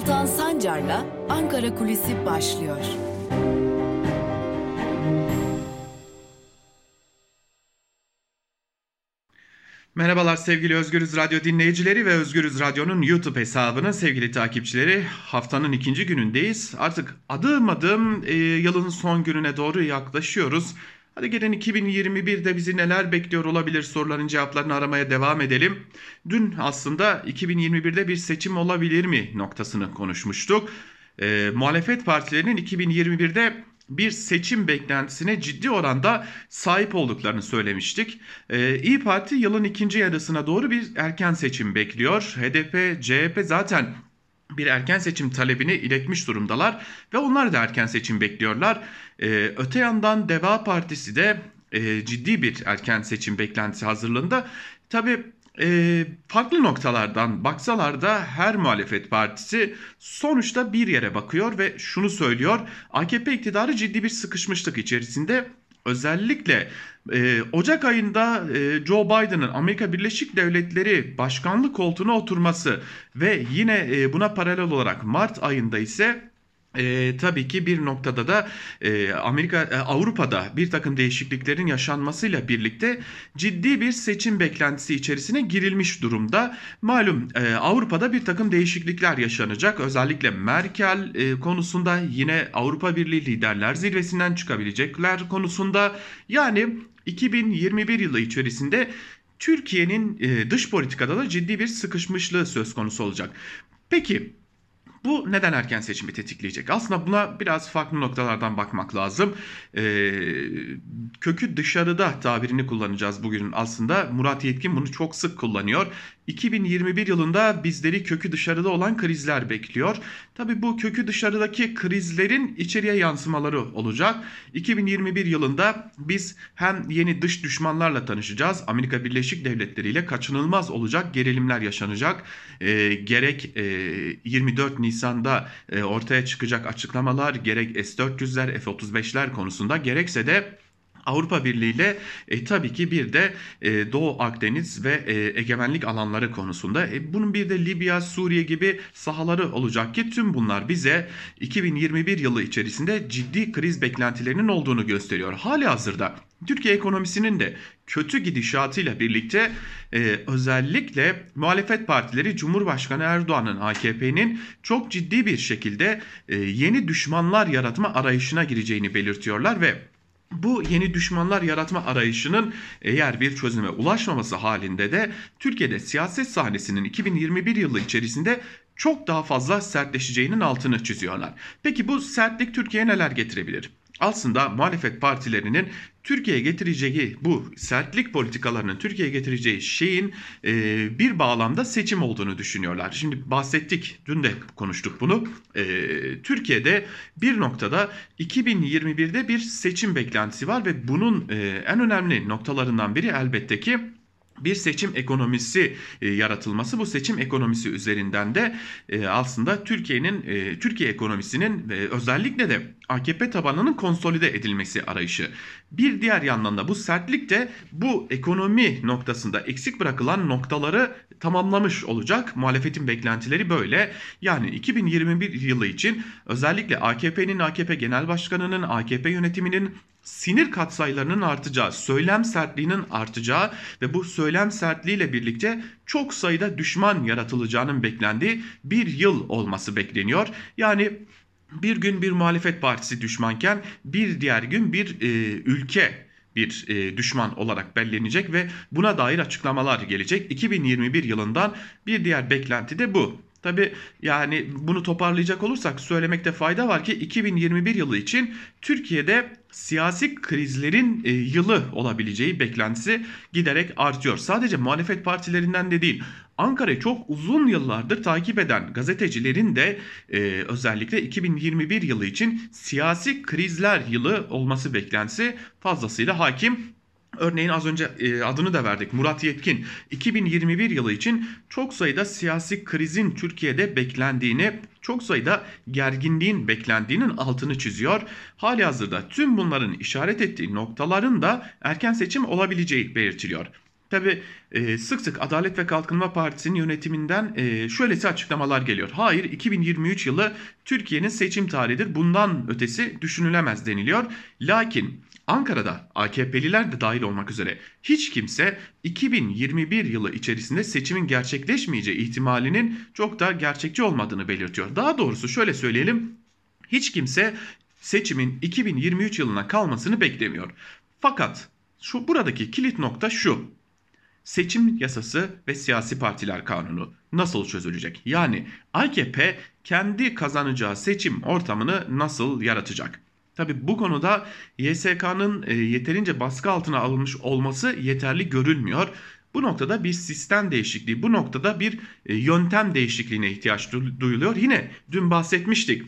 Altan Sancar'la Ankara Kulisi başlıyor. Merhabalar sevgili Özgürüz Radyo dinleyicileri ve Özgürüz Radyo'nun YouTube hesabının sevgili takipçileri. Haftanın ikinci günündeyiz. Artık adım adım e, yılın son gününe doğru yaklaşıyoruz. Hadi gelin 2021'de bizi neler bekliyor olabilir soruların cevaplarını aramaya devam edelim. Dün aslında 2021'de bir seçim olabilir mi noktasını konuşmuştuk. E, muhalefet partilerinin 2021'de bir seçim beklentisine ciddi oranda sahip olduklarını söylemiştik. Ee, İyi Parti yılın ikinci yarısına doğru bir erken seçim bekliyor. HDP, CHP zaten bir erken seçim talebini iletmiş durumdalar ve onlar da erken seçim bekliyorlar. Ee, öte yandan Deva Partisi de e, ciddi bir erken seçim beklentisi hazırlığında. Tabii e, farklı noktalardan baksalar da her muhalefet partisi sonuçta bir yere bakıyor ve şunu söylüyor. AKP iktidarı ciddi bir sıkışmışlık içerisinde. Özellikle e, Ocak ayında e, Joe Biden'ın Amerika Birleşik Devletleri başkanlık koltuğuna oturması ve yine e, buna paralel olarak Mart ayında ise e, tabii ki bir noktada da e, Amerika e, Avrupa'da bir takım değişikliklerin yaşanmasıyla birlikte ciddi bir seçim beklentisi içerisine girilmiş durumda. Malum e, Avrupa'da bir takım değişiklikler yaşanacak. Özellikle Merkel e, konusunda yine Avrupa Birliği liderler zirvesinden çıkabilecekler konusunda yani 2021 yılı içerisinde Türkiye'nin e, dış politikada da ciddi bir sıkışmışlığı söz konusu olacak. Peki bu neden erken seçimi tetikleyecek? Aslında buna biraz farklı noktalardan bakmak lazım. Ee, kökü dışarıda tabirini kullanacağız bugün aslında. Murat Yetkin bunu çok sık kullanıyor. 2021 yılında bizleri kökü dışarıda olan krizler bekliyor. Tabi bu kökü dışarıdaki krizlerin içeriye yansımaları olacak. 2021 yılında biz hem yeni dış düşmanlarla tanışacağız. Amerika Birleşik Devletleri ile kaçınılmaz olacak gerilimler yaşanacak. E, gerek e, 24 Nisan'da e, ortaya çıkacak açıklamalar gerek S-400'ler F-35'ler konusunda gerekse de Avrupa Birliği ile e, tabii ki bir de e, Doğu Akdeniz ve e, egemenlik alanları konusunda e, bunun bir de Libya, Suriye gibi sahaları olacak ki tüm bunlar bize 2021 yılı içerisinde ciddi kriz beklentilerinin olduğunu gösteriyor. Hali hazırda Türkiye ekonomisinin de kötü gidişatıyla birlikte e, özellikle muhalefet partileri Cumhurbaşkanı Erdoğan'ın AKP'nin çok ciddi bir şekilde e, yeni düşmanlar yaratma arayışına gireceğini belirtiyorlar ve bu yeni düşmanlar yaratma arayışının eğer bir çözüme ulaşmaması halinde de Türkiye'de siyaset sahnesinin 2021 yılı içerisinde çok daha fazla sertleşeceğinin altını çiziyorlar. Peki bu sertlik Türkiye'ye neler getirebilir? Aslında muhalefet partilerinin Türkiye'ye getireceği bu sertlik politikalarının Türkiye'ye getireceği şeyin e, bir bağlamda seçim olduğunu düşünüyorlar. Şimdi bahsettik, dün de konuştuk bunu. E, Türkiye'de bir noktada 2021'de bir seçim beklentisi var ve bunun e, en önemli noktalarından biri elbette ki bir seçim ekonomisi e, yaratılması bu seçim ekonomisi üzerinden de e, aslında Türkiye'nin e, Türkiye ekonomisinin e, özellikle de AKP tabanının konsolide edilmesi arayışı. Bir diğer yandan da bu sertlik de bu ekonomi noktasında eksik bırakılan noktaları tamamlamış olacak. Muhalefetin beklentileri böyle. Yani 2021 yılı için özellikle AKP'nin, AKP Genel Başkanı'nın, AKP yönetiminin sinir katsayılarının artacağı, söylem sertliğinin artacağı ve bu söylem sertliğiyle birlikte çok sayıda düşman yaratılacağının beklendiği bir yıl olması bekleniyor. Yani bir gün bir muhalefet partisi düşmanken bir diğer gün bir e, ülke bir e, düşman olarak belirlenecek ve buna dair açıklamalar gelecek. 2021 yılından bir diğer beklenti de bu. Tabi yani bunu toparlayacak olursak söylemekte fayda var ki 2021 yılı için Türkiye'de siyasi krizlerin e, yılı olabileceği beklentisi giderek artıyor. Sadece muhalefet partilerinden de değil Ankara'yı çok uzun yıllardır takip eden gazetecilerin de e, özellikle 2021 yılı için siyasi krizler yılı olması beklentisi fazlasıyla hakim. Örneğin az önce e, adını da verdik Murat Yetkin 2021 yılı için çok sayıda siyasi krizin Türkiye'de beklendiğini, çok sayıda gerginliğin beklendiğinin altını çiziyor. Hali hazırda tüm bunların işaret ettiği noktaların da erken seçim olabileceği belirtiliyor. Tabi e, sık sık Adalet ve Kalkınma Partisi'nin yönetiminden e, şöylesi açıklamalar geliyor. Hayır 2023 yılı Türkiye'nin seçim tarihidir bundan ötesi düşünülemez deniliyor. Lakin Ankara'da AKP'liler de dahil olmak üzere hiç kimse 2021 yılı içerisinde seçimin gerçekleşmeyeceği ihtimalinin çok da gerçekçi olmadığını belirtiyor. Daha doğrusu şöyle söyleyelim hiç kimse seçimin 2023 yılına kalmasını beklemiyor. Fakat şu buradaki kilit nokta şu. Seçim yasası ve siyasi partiler kanunu nasıl çözülecek? Yani AKP kendi kazanacağı seçim ortamını nasıl yaratacak? Tabi bu konuda YSK'nın e, yeterince baskı altına alınmış olması yeterli görülmüyor. Bu noktada bir sistem değişikliği, bu noktada bir e, yöntem değişikliğine ihtiyaç duyuluyor. Yine dün bahsetmiştik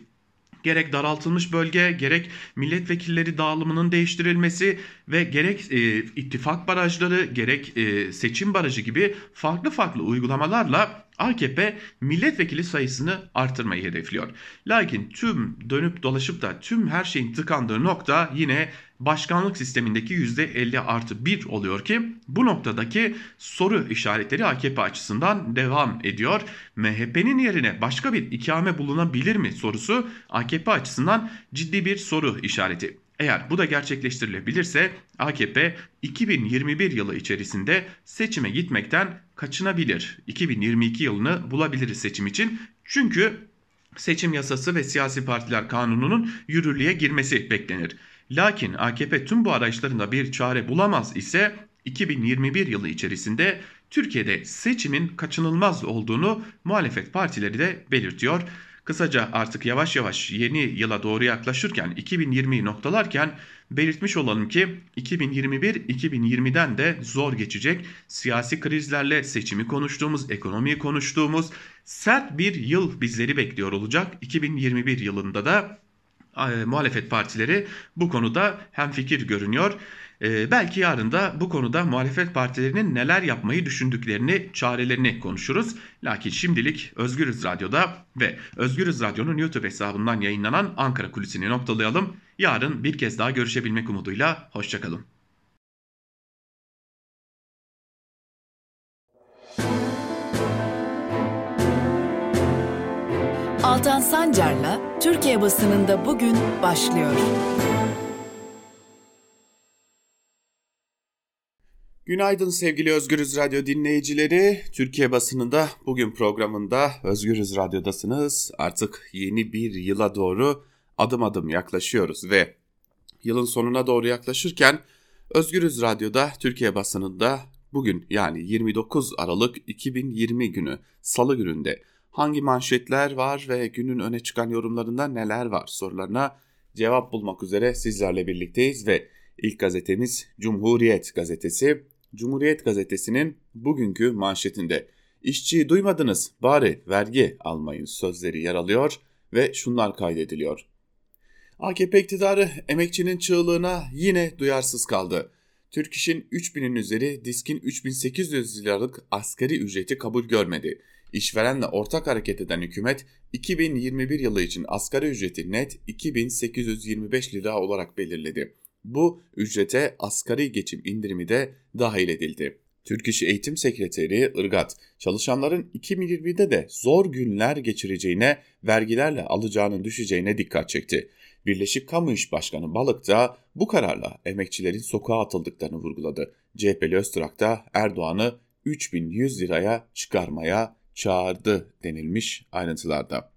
gerek daraltılmış bölge gerek milletvekilleri dağılımının değiştirilmesi ve gerek e, ittifak barajları gerek e, seçim barajı gibi farklı farklı uygulamalarla AKP milletvekili sayısını artırmayı hedefliyor. Lakin tüm dönüp dolaşıp da tüm her şeyin tıkandığı nokta yine başkanlık sistemindeki %50 artı 1 oluyor ki bu noktadaki soru işaretleri AKP açısından devam ediyor. MHP'nin yerine başka bir ikame bulunabilir mi sorusu AKP açısından ciddi bir soru işareti. Eğer bu da gerçekleştirilebilirse AKP 2021 yılı içerisinde seçime gitmekten kaçınabilir. 2022 yılını bulabiliriz seçim için. Çünkü seçim yasası ve siyasi partiler kanununun yürürlüğe girmesi beklenir. Lakin AKP tüm bu arayışlarında bir çare bulamaz ise 2021 yılı içerisinde Türkiye'de seçimin kaçınılmaz olduğunu muhalefet partileri de belirtiyor. Kısaca artık yavaş yavaş yeni yıla doğru yaklaşırken 2020'yi noktalarken belirtmiş olalım ki 2021 2020'den de zor geçecek. Siyasi krizlerle seçimi konuştuğumuz, ekonomiyi konuştuğumuz sert bir yıl bizleri bekliyor olacak. 2021 yılında da e, muhalefet partileri bu konuda hemfikir görünüyor. Ee, belki yarın da bu konuda muhalefet partilerinin neler yapmayı düşündüklerini, çarelerini konuşuruz. Lakin şimdilik Özgürüz Radyo'da ve Özgürüz Radyo'nun YouTube hesabından yayınlanan Ankara Kulisi'ni noktalayalım. Yarın bir kez daha görüşebilmek umuduyla hoşçakalın. Altan Sancar'la Türkiye basınında bugün başlıyor. Günaydın sevgili Özgürüz Radyo dinleyicileri. Türkiye basınında bugün programında Özgürüz Radyo'dasınız. Artık yeni bir yıla doğru adım adım yaklaşıyoruz ve yılın sonuna doğru yaklaşırken Özgürüz Radyo'da Türkiye basınında bugün yani 29 Aralık 2020 günü Salı gününde hangi manşetler var ve günün öne çıkan yorumlarında neler var sorularına cevap bulmak üzere sizlerle birlikteyiz ve ilk gazetemiz Cumhuriyet gazetesi. Cumhuriyet gazetesinin bugünkü manşetinde işçiyi duymadınız bari vergi almayın sözleri yer alıyor ve şunlar kaydediliyor. AKP iktidarı emekçinin çığlığına yine duyarsız kaldı. Türk İş'in 3000'in üzeri diskin 3800 liralık asgari ücreti kabul görmedi. İşverenle ortak hareket eden hükümet 2021 yılı için asgari ücreti net 2825 lira olarak belirledi. Bu ücrete asgari geçim indirimi de dahil edildi. Türk İş Eğitim Sekreteri Irgat, çalışanların 2020'de de zor günler geçireceğine, vergilerle alacağının düşeceğine dikkat çekti. Birleşik Kamu İş Başkanı Balık da bu kararla emekçilerin sokağa atıldıklarını vurguladı. CHP'li Öztürk da Erdoğan'ı 3100 liraya çıkarmaya çağırdı denilmiş ayrıntılarda.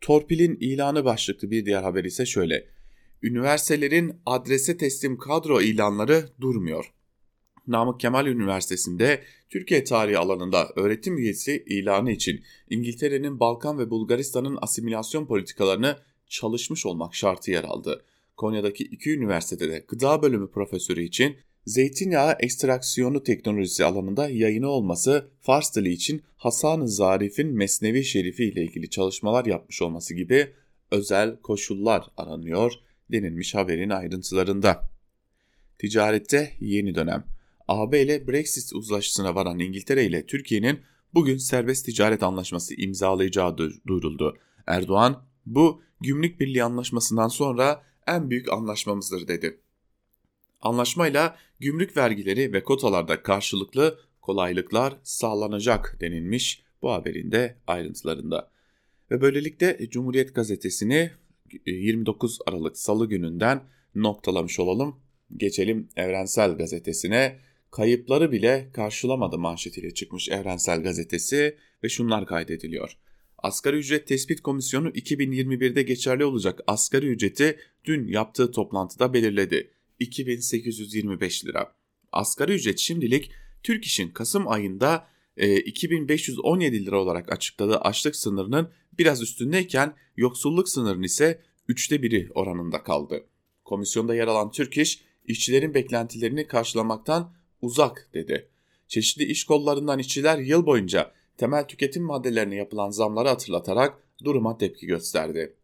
Torpilin ilanı başlıklı bir diğer haber ise şöyle üniversitelerin adrese teslim kadro ilanları durmuyor. Namık Kemal Üniversitesi'nde Türkiye tarihi alanında öğretim üyesi ilanı için İngiltere'nin Balkan ve Bulgaristan'ın asimilasyon politikalarını çalışmış olmak şartı yer aldı. Konya'daki iki üniversitede gıda bölümü profesörü için zeytinyağı ekstraksiyonu teknolojisi alanında yayını olması, Fars dili için Hasan-ı Zarif'in Mesnevi Şerifi ile ilgili çalışmalar yapmış olması gibi özel koşullar aranıyor denilmiş haberin ayrıntılarında. Ticarette yeni dönem. AB ile Brexit uzlaşısına varan İngiltere ile Türkiye'nin bugün serbest ticaret anlaşması imzalayacağı duyuruldu. Erdoğan, bu gümrük birliği anlaşmasından sonra en büyük anlaşmamızdır dedi. Anlaşmayla gümrük vergileri ve kotalarda karşılıklı kolaylıklar sağlanacak denilmiş bu haberin de ayrıntılarında. Ve böylelikle Cumhuriyet Gazetesi'ni 29 e, Aralık Salı gününden noktalamış olalım. Geçelim Evrensel Gazetesi'ne. Kayıpları bile karşılamadı manşetiyle çıkmış Evrensel Gazetesi ve şunlar kaydediliyor. Asgari Ücret Tespit Komisyonu 2021'de geçerli olacak asgari ücreti dün yaptığı toplantıda belirledi. 2825 lira. Asgari ücret şimdilik Türk İş'in Kasım ayında e, 2517 lira olarak açıkladığı açlık sınırının biraz üstündeyken yoksulluk sınırının ise üçte biri oranında kaldı. Komisyonda yer alan Türk İş, işçilerin beklentilerini karşılamaktan uzak dedi. Çeşitli iş kollarından işçiler yıl boyunca temel tüketim maddelerine yapılan zamları hatırlatarak duruma tepki gösterdi.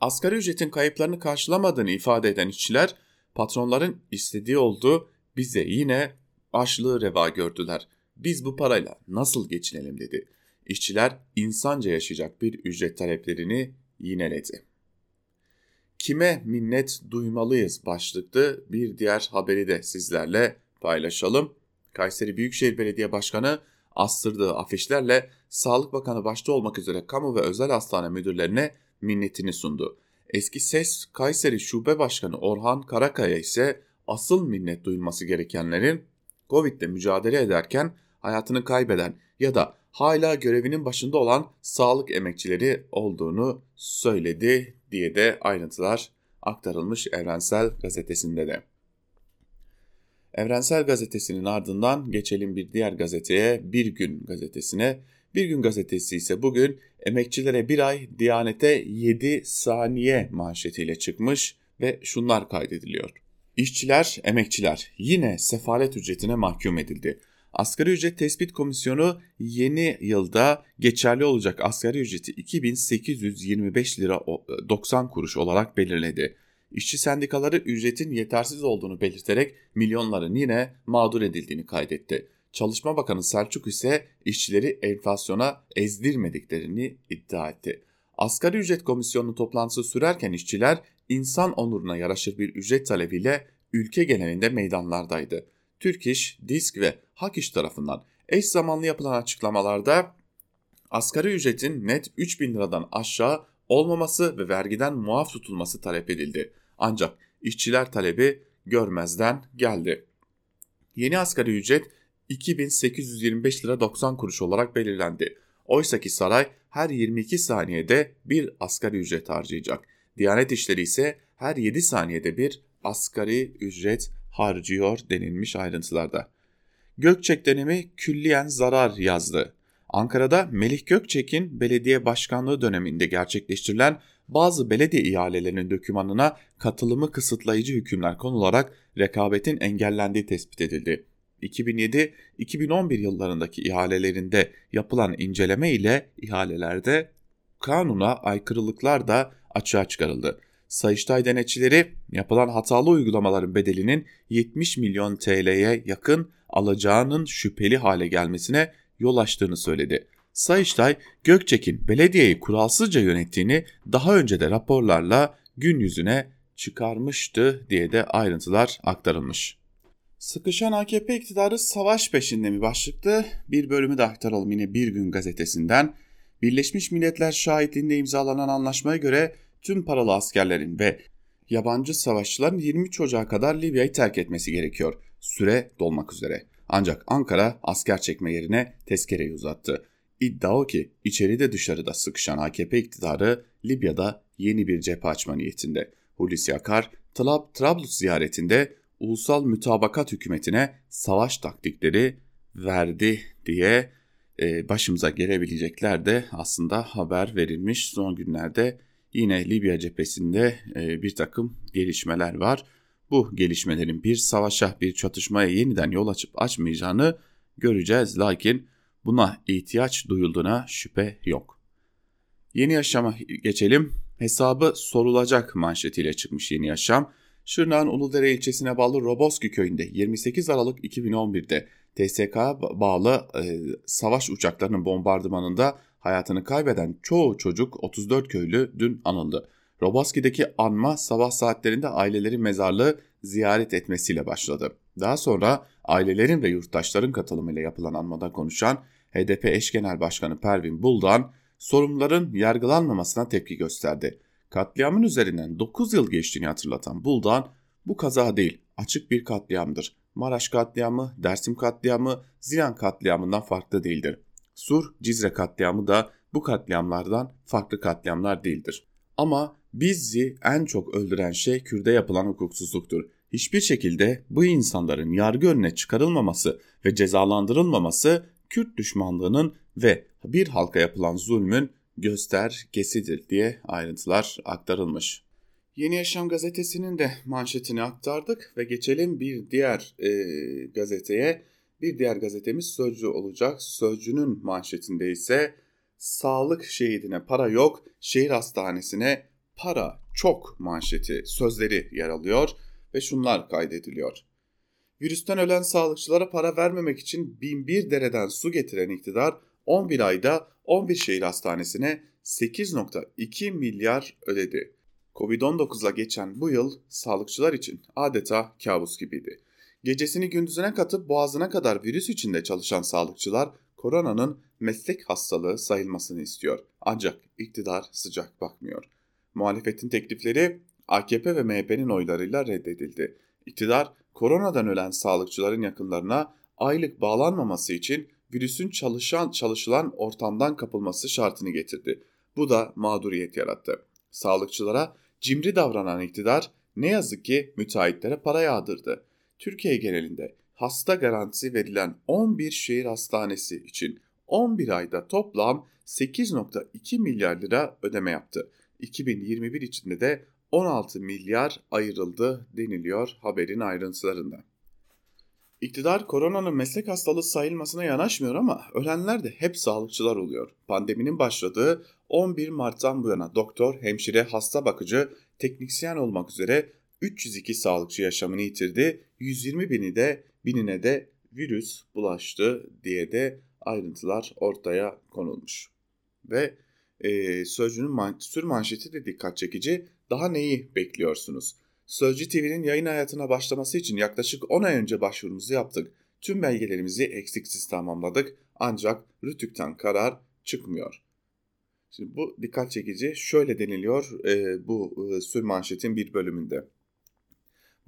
Asgari ücretin kayıplarını karşılamadığını ifade eden işçiler patronların istediği oldu bize yine açlığı reva gördüler. Biz bu parayla nasıl geçinelim dedi. İşçiler insanca yaşayacak bir ücret taleplerini yineledi. Kime minnet duymalıyız başlıklı bir diğer haberi de sizlerle paylaşalım. Kayseri Büyükşehir Belediye Başkanı astırdığı afişlerle Sağlık Bakanı başta olmak üzere kamu ve özel hastane müdürlerine minnetini sundu. Eski SES Kayseri Şube Başkanı Orhan Karakaya ise asıl minnet duyulması gerekenlerin Covid'le mücadele ederken hayatını kaybeden ya da hala görevinin başında olan sağlık emekçileri olduğunu söyledi diye de ayrıntılar aktarılmış Evrensel Gazetesi'nde de. Evrensel Gazetesi'nin ardından geçelim bir diğer gazeteye Bir Gün Gazetesi'ne. Bir Gün Gazetesi ise bugün emekçilere bir ay, Diyanete 7 saniye manşetiyle çıkmış ve şunlar kaydediliyor. İşçiler, emekçiler yine sefalet ücretine mahkum edildi. Asgari ücret tespit komisyonu yeni yılda geçerli olacak asgari ücreti 2825 lira 90 kuruş olarak belirledi. İşçi sendikaları ücretin yetersiz olduğunu belirterek milyonların yine mağdur edildiğini kaydetti. Çalışma Bakanı Selçuk ise işçileri enflasyona ezdirmediklerini iddia etti. Asgari ücret komisyonu toplantısı sürerken işçiler insan onuruna yaraşır bir ücret talebiyle ülke genelinde meydanlardaydı. Türk İş, Disk ve Hak İş tarafından eş zamanlı yapılan açıklamalarda asgari ücretin net 3000 liradan aşağı olmaması ve vergiden muaf tutulması talep edildi. Ancak işçiler talebi görmezden geldi. Yeni asgari ücret 2825 lira 90 kuruş olarak belirlendi. Oysa ki saray her 22 saniyede bir asgari ücret harcayacak. Diyanet İşleri ise her 7 saniyede bir asgari ücret harcıyor denilmiş ayrıntılarda. Gökçek dönemi külliyen zarar yazdı. Ankara'da Melih Gökçek'in belediye başkanlığı döneminde gerçekleştirilen bazı belediye ihalelerinin dökümanına katılımı kısıtlayıcı hükümler konularak rekabetin engellendiği tespit edildi. 2007-2011 yıllarındaki ihalelerinde yapılan inceleme ile ihalelerde kanuna aykırılıklar da açığa çıkarıldı. Sayıştay denetçileri yapılan hatalı uygulamaların bedelinin 70 milyon TL'ye yakın alacağının şüpheli hale gelmesine yol açtığını söyledi. Sayıştay, Gökçek'in belediyeyi kuralsızca yönettiğini daha önce de raporlarla gün yüzüne çıkarmıştı diye de ayrıntılar aktarılmış. Sıkışan AKP iktidarı savaş peşinde mi başlıklı bir bölümü de aktaralım yine Bir Gün gazetesinden. Birleşmiş Milletler şahitliğinde imzalanan anlaşmaya göre tüm paralı askerlerin ve yabancı savaşçıların 23 Ocak'a kadar Libya'yı terk etmesi gerekiyor. Süre dolmak üzere. Ancak Ankara asker çekme yerine tezkereyi uzattı. İddia o ki içeride dışarıda sıkışan AKP iktidarı Libya'da yeni bir cephe açma niyetinde. Hulusi Akar, Tlab Trablus ziyaretinde ulusal mütabakat hükümetine savaş taktikleri verdi diye e, başımıza gelebilecekler de aslında haber verilmiş. Son günlerde yine Libya cephesinde e, bir takım gelişmeler var. Bu gelişmelerin bir savaşa, bir çatışmaya yeniden yol açıp açmayacağını göreceğiz. Lakin buna ihtiyaç duyulduğuna şüphe yok. Yeni Yaşam'a geçelim. Hesabı sorulacak manşetiyle çıkmış Yeni Yaşam. Şırnak'ın Uludere ilçesine bağlı Roboski köyünde 28 Aralık 2011'de TSK bağlı e, savaş uçaklarının bombardımanında hayatını kaybeden çoğu çocuk 34 köylü dün anıldı. Robaski'deki anma sabah saatlerinde ailelerin mezarlığı ziyaret etmesiyle başladı. Daha sonra ailelerin ve yurttaşların katılımıyla yapılan anmada konuşan HDP eş genel başkanı Pervin Buldan sorumluların yargılanmamasına tepki gösterdi. Katliamın üzerinden 9 yıl geçtiğini hatırlatan Buldan bu kaza değil açık bir katliamdır. Maraş katliamı, Dersim katliamı, Zilan katliamından farklı değildir. Sur, Cizre katliamı da bu katliamlardan farklı katliamlar değildir. Ama bizi en çok öldüren şey Kürt'e yapılan hukuksuzluktur. Hiçbir şekilde bu insanların yargı önüne çıkarılmaması ve cezalandırılmaması Kürt düşmanlığının ve bir halka yapılan zulmün göstergesidir diye ayrıntılar aktarılmış. Yeni Yaşam gazetesinin de manşetini aktardık ve geçelim bir diğer e, gazeteye. Bir diğer gazetemiz Sözcü olacak. Sözcünün manşetinde ise sağlık şehidine para yok, şehir hastanesine para çok manşeti sözleri yer alıyor ve şunlar kaydediliyor. Virüsten ölen sağlıkçılara para vermemek için binbir dereden su getiren iktidar 11 ayda 11 şehir hastanesine 8.2 milyar ödedi. Covid-19'la geçen bu yıl sağlıkçılar için adeta kabus gibiydi. Gecesini gündüzüne katıp boğazına kadar virüs içinde çalışan sağlıkçılar koronanın meslek hastalığı sayılmasını istiyor. Ancak iktidar sıcak bakmıyor. Muhalefetin teklifleri AKP ve MHP'nin oylarıyla reddedildi. İktidar koronadan ölen sağlıkçıların yakınlarına aylık bağlanmaması için virüsün çalışan çalışılan ortamdan kapılması şartını getirdi. Bu da mağduriyet yarattı. Sağlıkçılara cimri davranan iktidar ne yazık ki müteahhitlere para yağdırdı. Türkiye genelinde hasta garantisi verilen 11 şehir hastanesi için 11 ayda toplam 8.2 milyar lira ödeme yaptı. 2021 içinde de 16 milyar ayrıldı deniliyor haberin ayrıntılarında. İktidar koronanın meslek hastalığı sayılmasına yanaşmıyor ama ölenler de hep sağlıkçılar oluyor. Pandeminin başladığı 11 Mart'tan bu yana doktor, hemşire, hasta bakıcı, teknisyen olmak üzere 302 sağlıkçı yaşamını yitirdi. 120 bini de binine de virüs bulaştı diye de ayrıntılar ortaya konulmuş. Ve e, Sözcü'nün man sür manşeti de dikkat çekici. Daha neyi bekliyorsunuz? Sözcü TV'nin yayın hayatına başlaması için yaklaşık 10 ay önce başvurumuzu yaptık. Tüm belgelerimizi eksiksiz tamamladık ancak Rütük'ten karar çıkmıyor. Şimdi bu dikkat çekici şöyle deniliyor e, bu e, sür manşetin bir bölümünde.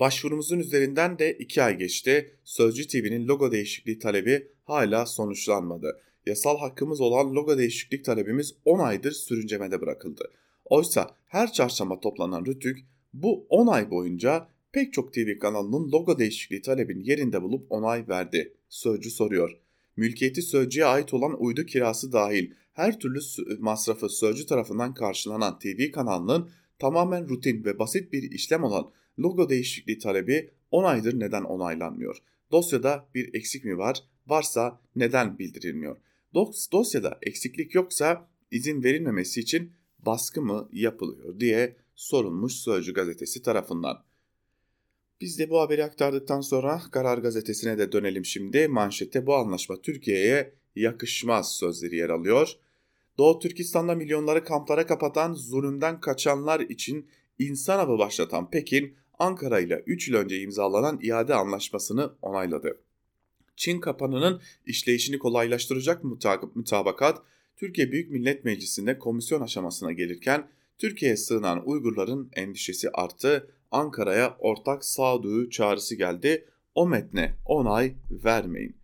Başvurumuzun üzerinden de 2 ay geçti. Sözcü TV'nin logo değişikliği talebi hala sonuçlanmadı. Yasal hakkımız olan logo değişiklik talebimiz 10 aydır sürüncemede bırakıldı. Oysa her çarşamba toplanan Rütük bu 10 ay boyunca pek çok TV kanalının logo değişikliği talebini yerinde bulup onay verdi. Sözcü soruyor. Mülkiyeti sözcüye ait olan uydu kirası dahil her türlü masrafı sözcü tarafından karşılanan TV kanalının tamamen rutin ve basit bir işlem olan logo değişikliği talebi 10 aydır neden onaylanmıyor? Dosyada bir eksik mi var? Varsa neden bildirilmiyor? Dos dosyada eksiklik yoksa izin verilmemesi için baskı mı yapılıyor diye sorulmuş Sözcü gazetesi tarafından. Biz de bu haberi aktardıktan sonra Karar gazetesine de dönelim şimdi. Manşette bu anlaşma Türkiye'ye yakışmaz sözleri yer alıyor. Doğu Türkistan'da milyonları kamplara kapatan, zulümden kaçanlar için insan avı başlatan Pekin, Ankara ile 3 yıl önce imzalanan iade anlaşmasını onayladı. Çin kapanının işleyişini kolaylaştıracak mutabakat, Türkiye Büyük Millet Meclisi'nde komisyon aşamasına gelirken Türkiye'ye sığınan Uygurların endişesi arttı. Ankara'ya ortak sağduyu çağrısı geldi. O metne onay vermeyin.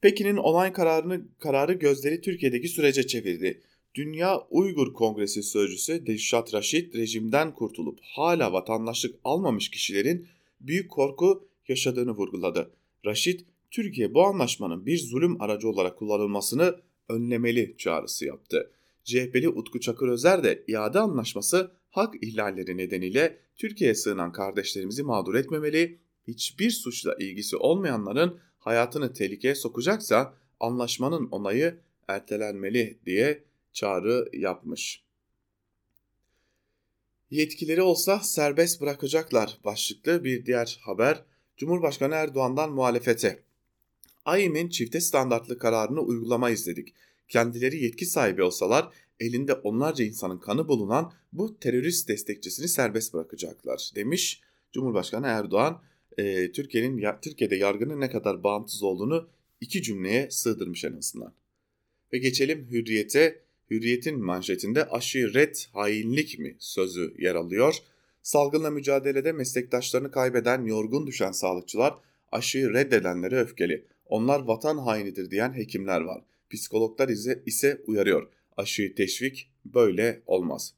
Pekin'in onay kararını kararı gözleri Türkiye'deki sürece çevirdi. Dünya Uygur Kongresi Sözcüsü Dilşat Raşit rejimden kurtulup hala vatandaşlık almamış kişilerin büyük korku yaşadığını vurguladı. Raşit, Türkiye bu anlaşmanın bir zulüm aracı olarak kullanılmasını önlemeli çağrısı yaptı. CHP'li Utku Çakır Özer de iade anlaşması hak ihlalleri nedeniyle Türkiye'ye sığınan kardeşlerimizi mağdur etmemeli, hiçbir suçla ilgisi olmayanların hayatını tehlikeye sokacaksa anlaşmanın onayı ertelenmeli diye çağrı yapmış. Yetkileri olsa serbest bırakacaklar başlıklı bir diğer haber Cumhurbaşkanı Erdoğan'dan muhalefete. AİM'in çifte standartlı kararını uygulama izledik. Kendileri yetki sahibi olsalar elinde onlarca insanın kanı bulunan bu terörist destekçisini serbest bırakacaklar demiş Cumhurbaşkanı Erdoğan. E, Türkiye'nin Türkiye'de yargının ne kadar bağımsız olduğunu iki cümleye sığdırmış en azından. Ve geçelim Hürriyet'e. Hürriyet'in manşetinde aşı red hainlik mi sözü yer alıyor. Salgınla mücadelede meslektaşlarını kaybeden, yorgun düşen sağlıkçılar aşıyı reddedenlere öfkeli. Onlar vatan hainidir diyen hekimler var. Psikologlar ise, ise uyarıyor. Aşıyı teşvik böyle olmaz.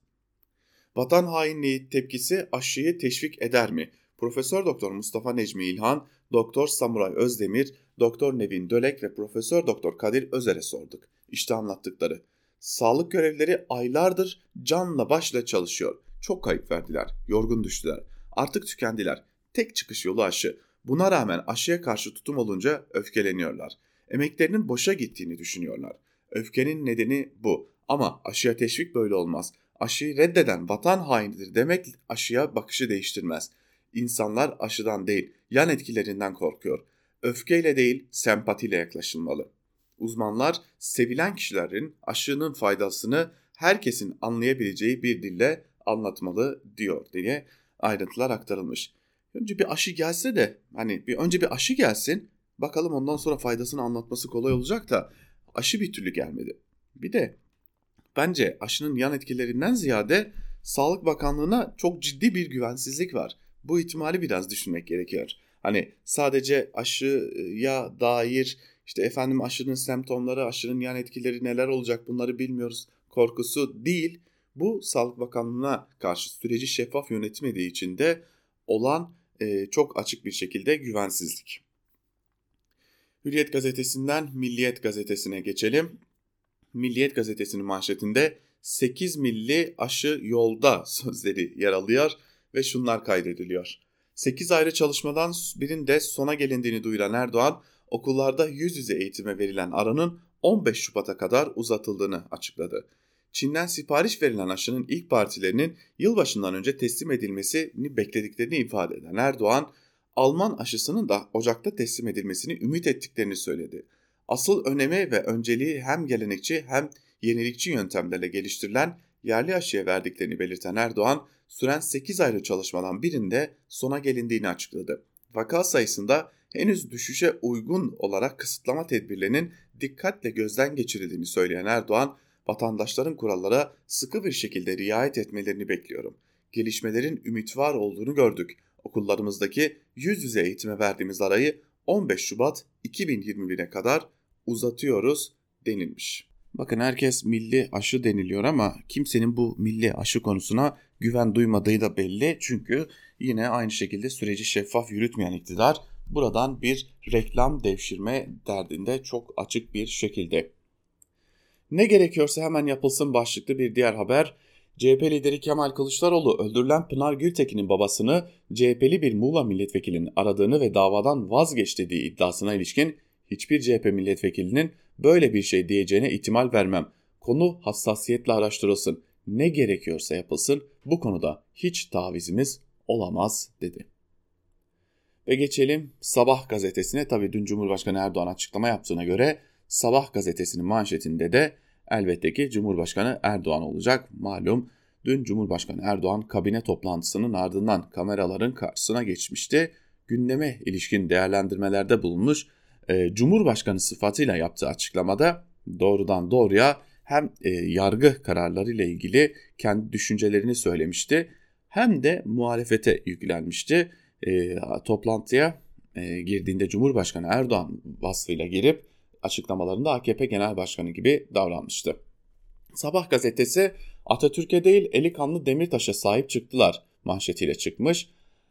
Vatan hainliği tepkisi aşıyı teşvik eder mi? Profesör Doktor Mustafa Necmi İlhan, Doktor Samuray Özdemir, Doktor Nevin Dölek ve Profesör Doktor Kadir Özer'e sorduk. İşte anlattıkları. Sağlık görevlileri aylardır canla başla çalışıyor. Çok kayıp verdiler, yorgun düştüler. Artık tükendiler. Tek çıkış yolu aşı. Buna rağmen aşıya karşı tutum olunca öfkeleniyorlar. Emeklerinin boşa gittiğini düşünüyorlar. Öfkenin nedeni bu. Ama aşıya teşvik böyle olmaz. Aşıyı reddeden vatan hainidir demek aşıya bakışı değiştirmez. İnsanlar aşıdan değil, yan etkilerinden korkuyor. Öfkeyle değil, sempatiyle yaklaşılmalı. Uzmanlar sevilen kişilerin aşının faydasını herkesin anlayabileceği bir dille anlatmalı diyor diye ayrıntılar aktarılmış. Önce bir aşı gelse de hani bir önce bir aşı gelsin bakalım ondan sonra faydasını anlatması kolay olacak da aşı bir türlü gelmedi. Bir de bence aşının yan etkilerinden ziyade Sağlık Bakanlığı'na çok ciddi bir güvensizlik var. Bu ihtimali biraz düşünmek gerekiyor. Hani sadece aşıya dair işte efendim aşının semptomları, aşının yan etkileri neler olacak bunları bilmiyoruz korkusu değil. Bu Sağlık Bakanlığı'na karşı süreci şeffaf yönetmediği için de olan e, çok açık bir şekilde güvensizlik. Hürriyet gazetesinden Milliyet gazetesine geçelim. Milliyet gazetesinin manşetinde 8 milli aşı yolda sözleri yer alıyor ve şunlar kaydediliyor. 8 ayrı çalışmadan birinde sona gelindiğini duyuran Erdoğan, okullarda yüz yüze eğitime verilen aranın 15 Şubat'a kadar uzatıldığını açıkladı. Çin'den sipariş verilen aşının ilk partilerinin yılbaşından önce teslim edilmesini beklediklerini ifade eden Erdoğan, Alman aşısının da Ocak'ta teslim edilmesini ümit ettiklerini söyledi. Asıl önemi ve önceliği hem gelenekçi hem yenilikçi yöntemlerle geliştirilen yerli aşıya verdiklerini belirten Erdoğan, süren 8 ayrı çalışmadan birinde sona gelindiğini açıkladı. Vaka sayısında henüz düşüşe uygun olarak kısıtlama tedbirlerinin dikkatle gözden geçirildiğini söyleyen Erdoğan, vatandaşların kurallara sıkı bir şekilde riayet etmelerini bekliyorum. Gelişmelerin ümit var olduğunu gördük. Okullarımızdaki yüz yüze eğitime verdiğimiz arayı 15 Şubat 2021'e kadar uzatıyoruz denilmiş. Bakın herkes milli aşı deniliyor ama kimsenin bu milli aşı konusuna güven duymadığı da belli. Çünkü yine aynı şekilde süreci şeffaf yürütmeyen iktidar buradan bir reklam devşirme derdinde çok açık bir şekilde. Ne gerekiyorsa hemen yapılsın başlıklı bir diğer haber. CHP lideri Kemal Kılıçdaroğlu öldürülen Pınar Gültekin'in babasını CHP'li bir Muğla milletvekilinin aradığını ve davadan vazgeç dediği iddiasına ilişkin hiçbir CHP milletvekilinin böyle bir şey diyeceğine ihtimal vermem. Konu hassasiyetle araştırılsın. Ne gerekiyorsa yapılsın. Bu konuda hiç tavizimiz olamaz dedi. Ve geçelim Sabah gazetesine. Tabii dün Cumhurbaşkanı Erdoğan açıklama yaptığına göre Sabah gazetesinin manşetinde de elbette ki Cumhurbaşkanı Erdoğan olacak. Malum dün Cumhurbaşkanı Erdoğan kabine toplantısının ardından kameraların karşısına geçmişti. Gündeme ilişkin değerlendirmelerde bulunmuş. E, Cumhurbaşkanı sıfatıyla yaptığı açıklamada doğrudan doğruya hem e, yargı kararları ile ilgili kendi düşüncelerini söylemişti hem de muhalefete yüklenmişti. E, toplantıya e, girdiğinde Cumhurbaşkanı Erdoğan vasfıyla girip açıklamalarında AKP Genel Başkanı gibi davranmıştı. Sabah gazetesi Atatürk'e değil eli kanlı Demirtaş'a sahip çıktılar manşetiyle çıkmış.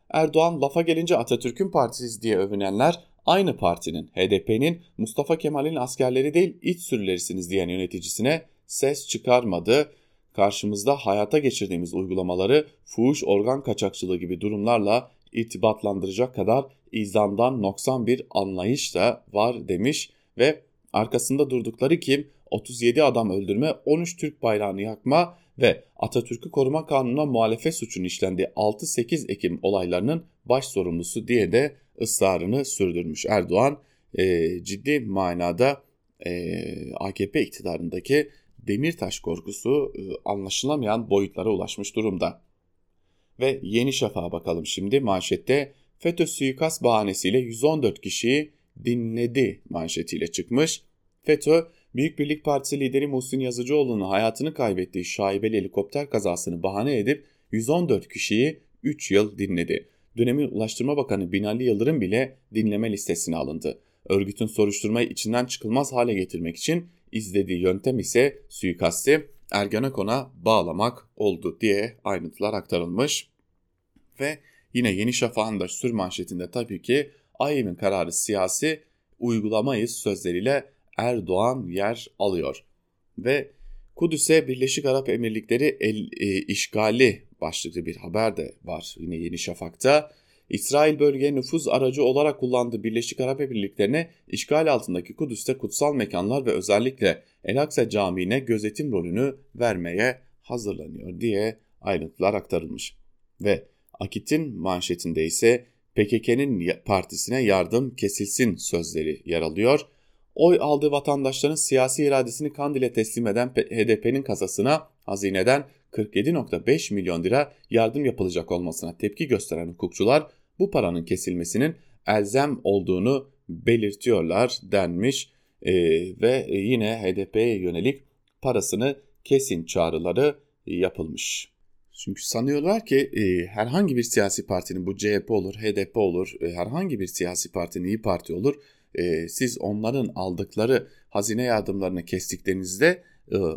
Erdoğan lafa gelince Atatürk'ün partisiz diye övünenler aynı partinin HDP'nin Mustafa Kemal'in askerleri değil iç sürülerisiniz diyen yöneticisine ses çıkarmadı. Karşımızda hayata geçirdiğimiz uygulamaları fuhuş organ kaçakçılığı gibi durumlarla irtibatlandıracak kadar izandan noksan bir anlayış da var demiş ve arkasında durdukları kim 37 adam öldürme, 13 Türk bayrağını yakma ve Atatürk'ü koruma kanununa muhalefet suçunun işlendiği 6-8 Ekim olaylarının baş sorumlusu diye de ısrarını sürdürmüş Erdoğan. E, ciddi manada e, AKP iktidarındaki Demirtaş korkusu e, anlaşılamayan boyutlara ulaşmış durumda. Ve Yeni Şafak'a bakalım şimdi manşette FETÖ suikast bahanesiyle 114 kişiyi dinledi manşetiyle çıkmış. FETÖ, Büyük Birlik Partisi lideri Muhsin Yazıcıoğlu'nun hayatını kaybettiği şaibeli helikopter kazasını bahane edip 114 kişiyi 3 yıl dinledi. Dönemin Ulaştırma Bakanı Binali Yıldırım bile dinleme listesine alındı. Örgütün soruşturmayı içinden çıkılmaz hale getirmek için izlediği yöntem ise suikasti Ergenekon'a bağlamak oldu diye ayrıntılar aktarılmış. Ve yine Yeni Şafak'ın da sür manşetinde tabii ki AYM'in kararı siyasi uygulamayız sözleriyle Erdoğan yer alıyor. Ve Kudüs'e Birleşik Arap Emirlikleri el, e, işgali başlıklı bir haber de var yine Yeni Şafak'ta. İsrail bölgeye nüfuz aracı olarak kullandığı Birleşik Arap Emirlikleri'ne işgal altındaki Kudüs'te kutsal mekanlar ve özellikle El-Aksa Camii'ne gözetim rolünü vermeye hazırlanıyor diye ayrıntılar aktarılmış. Ve Akit'in manşetinde ise PKK'nın partisine yardım kesilsin sözleri yer alıyor. Oy aldığı vatandaşların siyasi iradesini Kandil'e teslim eden HDP'nin kasasına hazineden 47.5 milyon lira yardım yapılacak olmasına tepki gösteren hukukçular bu paranın kesilmesinin elzem olduğunu belirtiyorlar denmiş ee, ve yine HDP'ye yönelik parasını kesin çağrıları yapılmış. Çünkü sanıyorlar ki e, herhangi bir siyasi partinin bu CHP olur, HDP olur, e, herhangi bir siyasi partinin İyi Parti olur. E, siz onların aldıkları hazine yardımlarını kestiklerinizde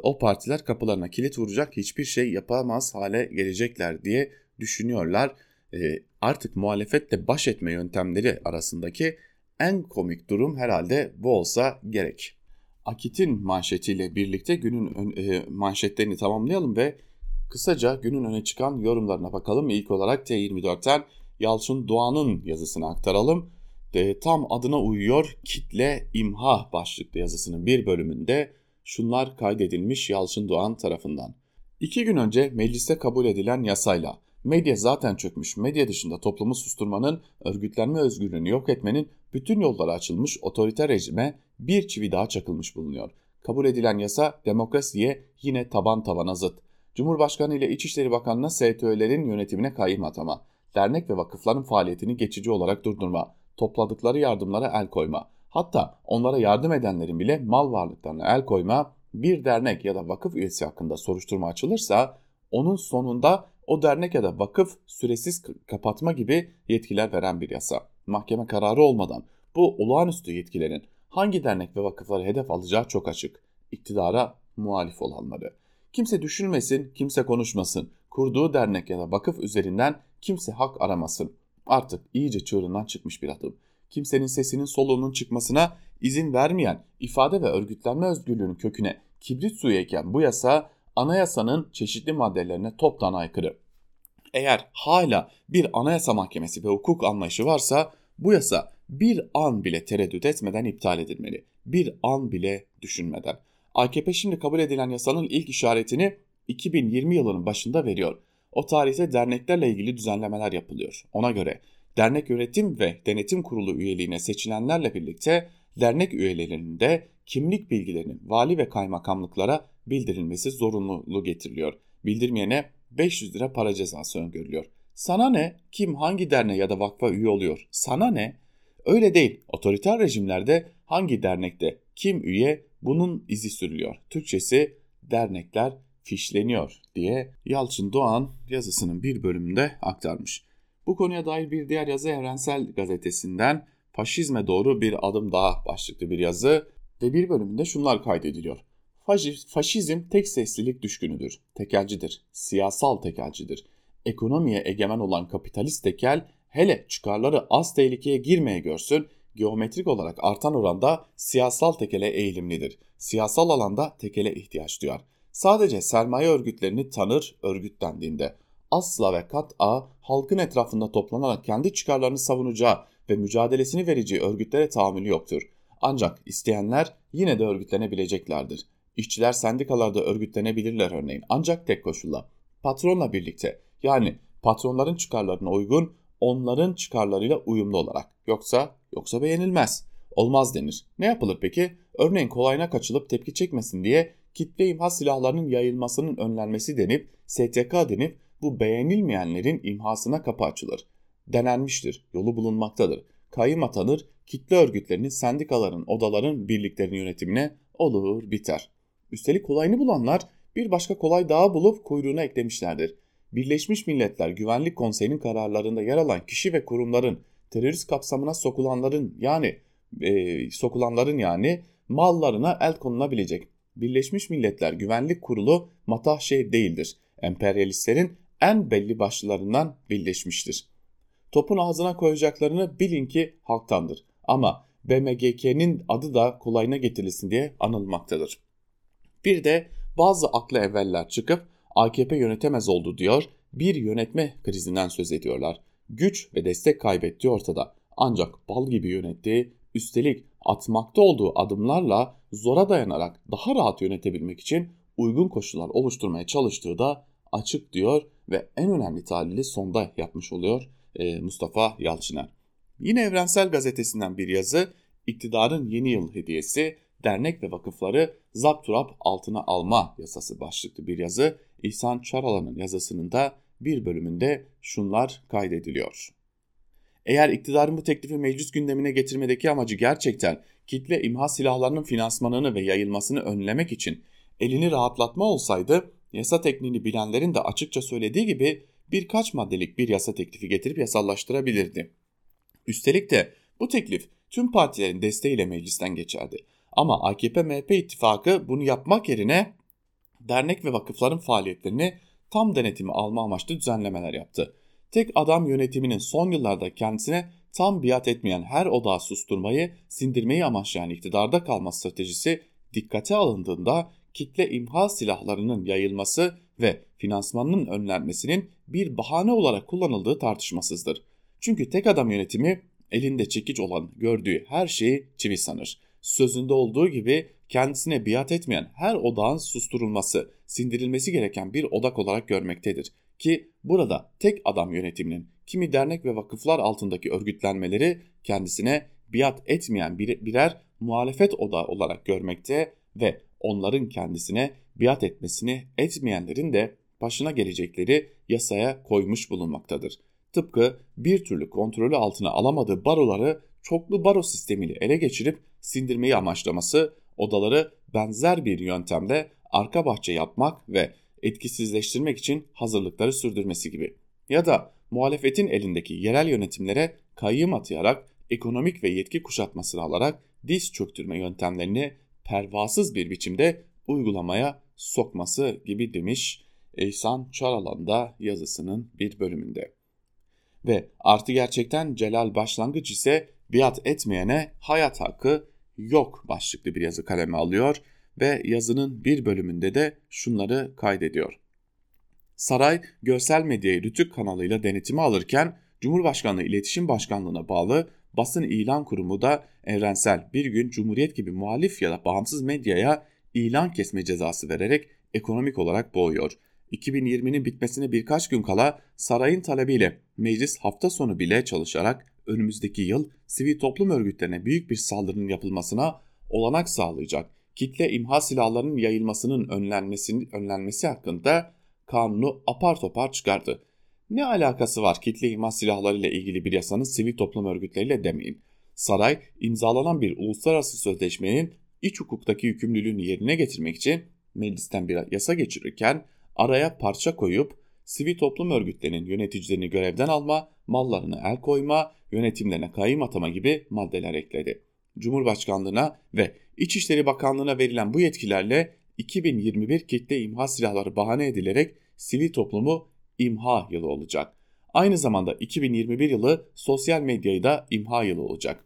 o partiler kapılarına kilit vuracak hiçbir şey yapamaz hale gelecekler diye düşünüyorlar. E, artık muhalefetle baş etme yöntemleri arasındaki en komik durum herhalde bu olsa gerek. Akit'in manşetiyle birlikte günün e, manşetlerini tamamlayalım ve kısaca günün öne çıkan yorumlarına bakalım. İlk olarak T24'ten Yalçın Doğan'ın yazısını aktaralım. De, tam adına uyuyor kitle imha başlıklı yazısının bir bölümünde şunlar kaydedilmiş Yalçın Doğan tarafından. İki gün önce mecliste kabul edilen yasayla medya zaten çökmüş, medya dışında toplumu susturmanın, örgütlenme özgürlüğünü yok etmenin bütün yolları açılmış otoriter rejime bir çivi daha çakılmış bulunuyor. Kabul edilen yasa demokrasiye yine taban tabana zıt. Cumhurbaşkanı ile İçişleri Bakanı'na STÖ'lerin yönetimine kayyum atama, dernek ve vakıfların faaliyetini geçici olarak durdurma, topladıkları yardımlara el koyma, hatta onlara yardım edenlerin bile mal varlıklarına el koyma, bir dernek ya da vakıf üyesi hakkında soruşturma açılırsa onun sonunda o dernek ya da vakıf süresiz kapatma gibi yetkiler veren bir yasa. Mahkeme kararı olmadan bu olağanüstü yetkilerin hangi dernek ve vakıfları hedef alacağı çok açık. İktidara muhalif olanları. Kimse düşünmesin, kimse konuşmasın. Kurduğu dernek ya da vakıf üzerinden kimse hak aramasın. Artık iyice çığırından çıkmış bir adım. Kimsenin sesinin soluğunun çıkmasına izin vermeyen ifade ve örgütlenme özgürlüğünün köküne kibrit suyu eken bu yasa anayasanın çeşitli maddelerine toptan aykırı. Eğer hala bir anayasa mahkemesi ve hukuk anlayışı varsa bu yasa bir an bile tereddüt etmeden iptal edilmeli. Bir an bile düşünmeden. AKP şimdi kabul edilen yasanın ilk işaretini 2020 yılının başında veriyor. O tarihte derneklerle ilgili düzenlemeler yapılıyor. Ona göre dernek yönetim ve denetim kurulu üyeliğine seçilenlerle birlikte dernek üyelerinin de kimlik bilgilerinin vali ve kaymakamlıklara bildirilmesi zorunluluğu getiriliyor. Bildirmeyene 500 lira para cezası öngörülüyor. Sana ne? Kim hangi derneğe ya da vakfa üye oluyor? Sana ne? Öyle değil. Otoriter rejimlerde hangi dernekte kim üye bunun izi sürülüyor. Türkçesi dernekler fişleniyor diye Yalçın Doğan yazısının bir bölümünde aktarmış. Bu konuya dair bir diğer yazı Evrensel Gazetesi'nden faşizme doğru bir adım daha başlıklı bir yazı ve bir bölümünde şunlar kaydediliyor. Faşizm tek seslilik düşkünüdür, tekelcidir, siyasal tekelcidir. Ekonomiye egemen olan kapitalist tekel hele çıkarları az tehlikeye girmeye görsün, geometrik olarak artan oranda siyasal tekele eğilimlidir. Siyasal alanda tekele ihtiyaç duyar. Sadece sermaye örgütlerini tanır örgütlendiğinde asla ve kat'a halkın etrafında toplanarak kendi çıkarlarını savunacağı ve mücadelesini vereceği örgütlere tahammülü yoktur. Ancak isteyenler yine de örgütlenebileceklerdir. İşçiler sendikalarda örgütlenebilirler örneğin ancak tek koşulla. Patronla birlikte yani patronların çıkarlarına uygun onların çıkarlarıyla uyumlu olarak. Yoksa yoksa beğenilmez. Olmaz denir. Ne yapılır peki? Örneğin kolayına kaçılıp tepki çekmesin diye kitle imha silahlarının yayılmasının önlenmesi denip STK denip bu beğenilmeyenlerin imhasına kapı açılır. Denenmiştir, yolu bulunmaktadır. Kayyım atanır, kitle örgütlerinin, sendikaların, odaların, birliklerin yönetimine olur biter. Üstelik kolayını bulanlar bir başka kolay daha bulup kuyruğuna eklemişlerdir. Birleşmiş Milletler Güvenlik Konseyi'nin kararlarında yer alan kişi ve kurumların terörist kapsamına sokulanların yani e, sokulanların yani mallarına el konulabilecek. Birleşmiş Milletler Güvenlik Kurulu matah şey değildir. Emperyalistlerin en belli başlılarından birleşmiştir. Topun ağzına koyacaklarını bilin ki halktandır. Ama BMGK'nin adı da kolayına getirilsin diye anılmaktadır. Bir de bazı aklı evveller çıkıp AKP yönetemez oldu diyor, bir yönetme krizinden söz ediyorlar. Güç ve destek kaybettiği ortada. Ancak bal gibi yönettiği, üstelik atmakta olduğu adımlarla zora dayanarak daha rahat yönetebilmek için uygun koşullar oluşturmaya çalıştığı da açık diyor ve en önemli tahlili sonda yapmış oluyor e, Mustafa Yalçıner. Yine Evrensel Gazetesi'nden bir yazı, iktidarın yeni yıl hediyesi dernek ve vakıfları zapturap altına alma yasası başlıklı bir yazı. İhsan Çaralan'ın yazısının da bir bölümünde şunlar kaydediliyor. Eğer iktidarın bu teklifi meclis gündemine getirmedeki amacı gerçekten kitle imha silahlarının finansmanını ve yayılmasını önlemek için elini rahatlatma olsaydı yasa tekniğini bilenlerin de açıkça söylediği gibi birkaç maddelik bir yasa teklifi getirip yasallaştırabilirdi. Üstelik de bu teklif tüm partilerin desteğiyle meclisten geçerdi. Ama AKP-MHP ittifakı bunu yapmak yerine dernek ve vakıfların faaliyetlerini tam denetimi alma amaçlı düzenlemeler yaptı. Tek adam yönetiminin son yıllarda kendisine tam biat etmeyen her odağı susturmayı, sindirmeyi amaçlayan iktidarda kalma stratejisi dikkate alındığında kitle imha silahlarının yayılması ve finansmanının önlenmesinin bir bahane olarak kullanıldığı tartışmasızdır. Çünkü tek adam yönetimi elinde çekiç olan gördüğü her şeyi çivi sanır. Sözünde olduğu gibi kendisine biat etmeyen her odağın susturulması, sindirilmesi gereken bir odak olarak görmektedir. Ki burada tek adam yönetiminin kimi dernek ve vakıflar altındaki örgütlenmeleri kendisine biat etmeyen birer muhalefet odağı olarak görmekte ve onların kendisine biat etmesini etmeyenlerin de başına gelecekleri yasaya koymuş bulunmaktadır. Tıpkı bir türlü kontrolü altına alamadığı baroları çoklu baro sistemiyle ele geçirip sindirmeyi amaçlaması, odaları benzer bir yöntemde arka bahçe yapmak ve etkisizleştirmek için hazırlıkları sürdürmesi gibi. Ya da muhalefetin elindeki yerel yönetimlere kayyım atayarak ekonomik ve yetki kuşatmasını alarak diz çöktürme yöntemlerini pervasız bir biçimde uygulamaya sokması gibi demiş İhsan Çaralan'da yazısının bir bölümünde. Ve artı gerçekten Celal Başlangıç ise biat etmeyene hayat hakkı yok başlıklı bir yazı kaleme alıyor ve yazının bir bölümünde de şunları kaydediyor. Saray görsel medyayı Rütük kanalıyla denetimi alırken Cumhurbaşkanlığı İletişim Başkanlığı'na bağlı basın ilan kurumu da evrensel bir gün Cumhuriyet gibi muhalif ya da bağımsız medyaya ilan kesme cezası vererek ekonomik olarak boğuyor. 2020'nin bitmesine birkaç gün kala sarayın talebiyle meclis hafta sonu bile çalışarak önümüzdeki yıl sivil toplum örgütlerine büyük bir saldırının yapılmasına olanak sağlayacak kitle imha silahlarının yayılmasının önlenmesi, önlenmesi hakkında kanunu apar topar çıkardı. Ne alakası var kitle imha silahları ile ilgili bir yasanın sivil toplum örgütleriyle demeyin. Saray imzalanan bir uluslararası sözleşmenin iç hukuktaki yükümlülüğünü yerine getirmek için meclisten bir yasa geçirirken araya parça koyup sivil toplum örgütlerinin yöneticilerini görevden alma, mallarını el koyma, yönetimlerine kayyım atama gibi maddeler ekledi. Cumhurbaşkanlığına ve İçişleri Bakanlığı'na verilen bu yetkilerle 2021 kitle imha silahları bahane edilerek sivil toplumu imha yılı olacak. Aynı zamanda 2021 yılı sosyal medyayı da imha yılı olacak.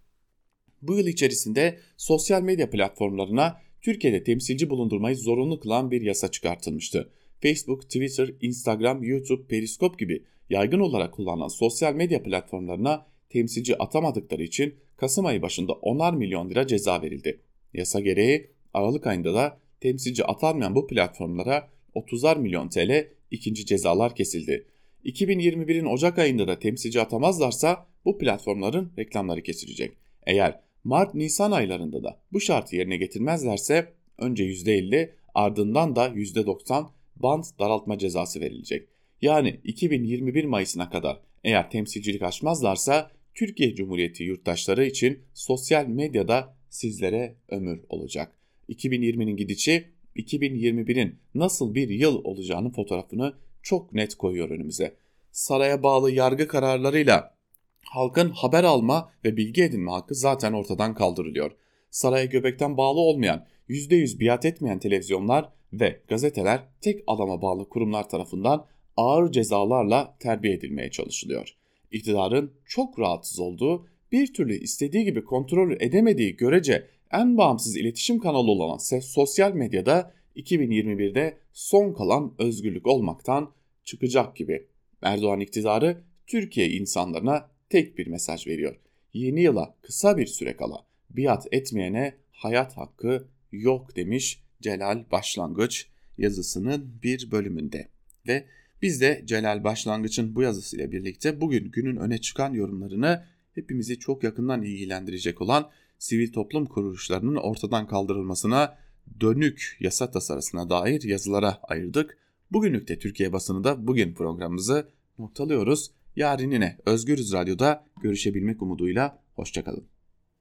Bu yıl içerisinde sosyal medya platformlarına Türkiye'de temsilci bulundurmayı zorunlu kılan bir yasa çıkartılmıştı. Facebook, Twitter, Instagram, YouTube, Periscope gibi yaygın olarak kullanılan sosyal medya platformlarına temsilci atamadıkları için Kasım ayı başında 10'ar milyon lira ceza verildi. Yasa gereği Aralık ayında da temsilci atanmayan bu platformlara 30'ar milyon TL ikinci cezalar kesildi. 2021'in Ocak ayında da temsilci atamazlarsa bu platformların reklamları kesilecek. Eğer Mart-Nisan aylarında da bu şartı yerine getirmezlerse önce %50 ardından da %90 band daraltma cezası verilecek. Yani 2021 Mayıs'ına kadar eğer temsilcilik açmazlarsa Türkiye Cumhuriyeti yurttaşları için sosyal medyada sizlere ömür olacak. 2020'nin gidişi 2021'in nasıl bir yıl olacağının fotoğrafını çok net koyuyor önümüze. Saraya bağlı yargı kararlarıyla halkın haber alma ve bilgi edinme hakkı zaten ortadan kaldırılıyor. Saraya göbekten bağlı olmayan, %100 biat etmeyen televizyonlar ve gazeteler tek alama bağlı kurumlar tarafından ağır cezalarla terbiye edilmeye çalışılıyor. İktidarın çok rahatsız olduğu, bir türlü istediği gibi kontrol edemediği görece en bağımsız iletişim kanalı olan sosyal medyada 2021'de son kalan özgürlük olmaktan çıkacak gibi. Erdoğan iktidarı Türkiye insanlarına tek bir mesaj veriyor. Yeni yıla kısa bir süre kala biat etmeyene hayat hakkı yok demiş Celal Başlangıç yazısının bir bölümünde. Ve biz de Celal Başlangıç'ın bu yazısıyla birlikte bugün günün öne çıkan yorumlarını hepimizi çok yakından ilgilendirecek olan sivil toplum kuruluşlarının ortadan kaldırılmasına dönük yasa tasarısına dair yazılara ayırdık. Bugünlük de Türkiye basını da bugün programımızı noktalıyoruz. Yarın yine Özgürüz Radyo'da görüşebilmek umuduyla hoşçakalın.